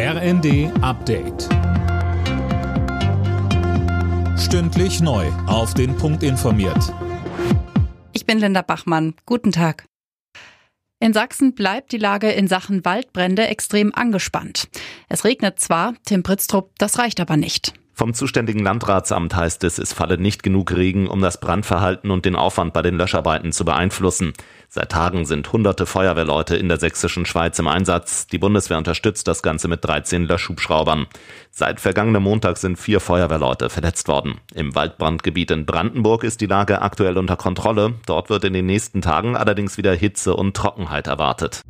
RND Update. Stündlich neu. Auf den Punkt informiert. Ich bin Linda Bachmann. Guten Tag. In Sachsen bleibt die Lage in Sachen Waldbrände extrem angespannt. Es regnet zwar, Tim Britztrup, das reicht aber nicht. Vom zuständigen Landratsamt heißt es, es falle nicht genug Regen, um das Brandverhalten und den Aufwand bei den Löscharbeiten zu beeinflussen. Seit Tagen sind hunderte Feuerwehrleute in der sächsischen Schweiz im Einsatz. Die Bundeswehr unterstützt das Ganze mit 13 Löschhubschraubern. Seit vergangenem Montag sind vier Feuerwehrleute verletzt worden. Im Waldbrandgebiet in Brandenburg ist die Lage aktuell unter Kontrolle. Dort wird in den nächsten Tagen allerdings wieder Hitze und Trockenheit erwartet.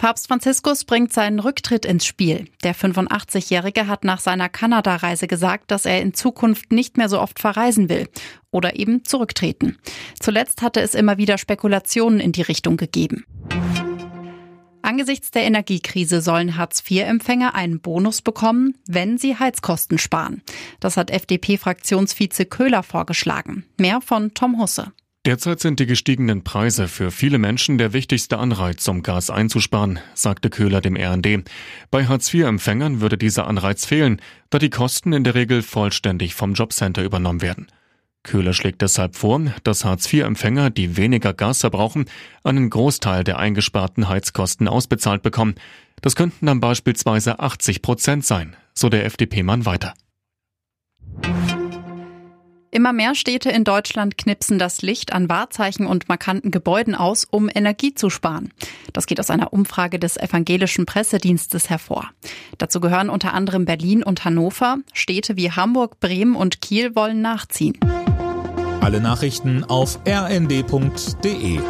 Papst Franziskus bringt seinen Rücktritt ins Spiel. Der 85-Jährige hat nach seiner Kanada-Reise gesagt, dass er in Zukunft nicht mehr so oft verreisen will oder eben zurücktreten. Zuletzt hatte es immer wieder Spekulationen in die Richtung gegeben. Angesichts der Energiekrise sollen Hartz-IV-Empfänger einen Bonus bekommen, wenn sie Heizkosten sparen. Das hat FDP-Fraktionsvize Köhler vorgeschlagen. Mehr von Tom Husse. Derzeit sind die gestiegenen Preise für viele Menschen der wichtigste Anreiz, um Gas einzusparen, sagte Köhler dem RND. Bei Hartz-IV-Empfängern würde dieser Anreiz fehlen, da die Kosten in der Regel vollständig vom Jobcenter übernommen werden. Köhler schlägt deshalb vor, dass Hartz-IV-Empfänger, die weniger Gas verbrauchen, einen Großteil der eingesparten Heizkosten ausbezahlt bekommen. Das könnten dann beispielsweise 80 Prozent sein, so der FDP-Mann weiter. Immer mehr Städte in Deutschland knipsen das Licht an Wahrzeichen und markanten Gebäuden aus, um Energie zu sparen. Das geht aus einer Umfrage des evangelischen Pressedienstes hervor. Dazu gehören unter anderem Berlin und Hannover. Städte wie Hamburg, Bremen und Kiel wollen nachziehen. Alle Nachrichten auf rnd.de